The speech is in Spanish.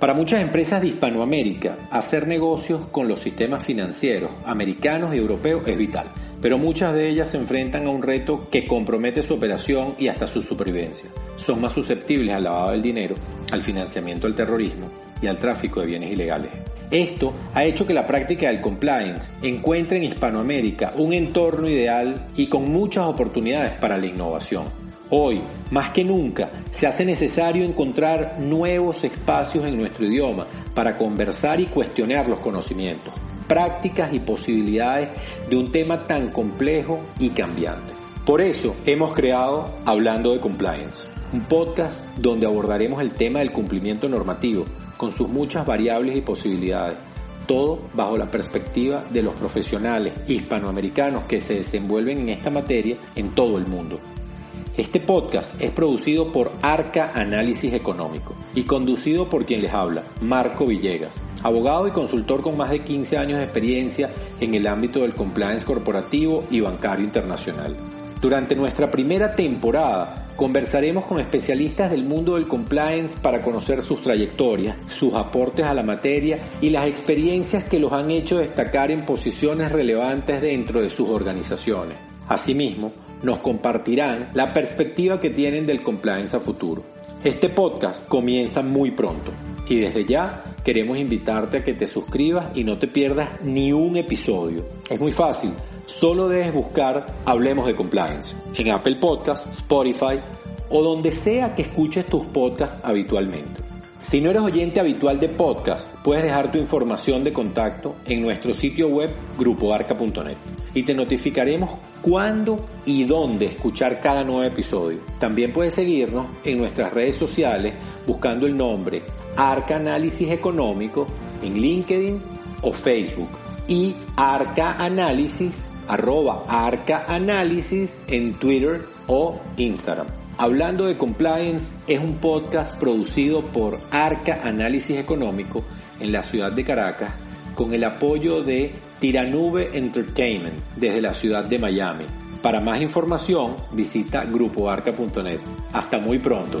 Para muchas empresas de Hispanoamérica, hacer negocios con los sistemas financieros americanos y europeos es vital, pero muchas de ellas se enfrentan a un reto que compromete su operación y hasta su supervivencia. Son más susceptibles al lavado del dinero, al financiamiento del terrorismo y al tráfico de bienes ilegales. Esto ha hecho que la práctica del compliance encuentre en Hispanoamérica un entorno ideal y con muchas oportunidades para la innovación. Hoy, más que nunca, se hace necesario encontrar nuevos espacios en nuestro idioma para conversar y cuestionar los conocimientos, prácticas y posibilidades de un tema tan complejo y cambiante. Por eso hemos creado Hablando de Compliance, un podcast donde abordaremos el tema del cumplimiento normativo con sus muchas variables y posibilidades, todo bajo la perspectiva de los profesionales hispanoamericanos que se desenvuelven en esta materia en todo el mundo. Este podcast es producido por Arca Análisis Económico y conducido por quien les habla, Marco Villegas, abogado y consultor con más de 15 años de experiencia en el ámbito del compliance corporativo y bancario internacional. Durante nuestra primera temporada conversaremos con especialistas del mundo del compliance para conocer sus trayectorias, sus aportes a la materia y las experiencias que los han hecho destacar en posiciones relevantes dentro de sus organizaciones. Asimismo, nos compartirán la perspectiva que tienen del compliance a futuro. Este podcast comienza muy pronto y desde ya queremos invitarte a que te suscribas y no te pierdas ni un episodio. Es muy fácil, solo debes buscar Hablemos de Compliance en Apple Podcasts, Spotify o donde sea que escuches tus podcasts habitualmente. Si no eres oyente habitual de podcast, puedes dejar tu información de contacto en nuestro sitio web grupoarca.net y te notificaremos cuándo y dónde escuchar cada nuevo episodio. También puedes seguirnos en nuestras redes sociales buscando el nombre Arca Análisis Económico en LinkedIn o Facebook y Arca Análisis arroba Arca Análisis en Twitter o Instagram. Hablando de Compliance es un podcast producido por Arca Análisis Económico en la ciudad de Caracas con el apoyo de Tiranube Entertainment desde la ciudad de Miami. Para más información visita grupoarca.net. Hasta muy pronto.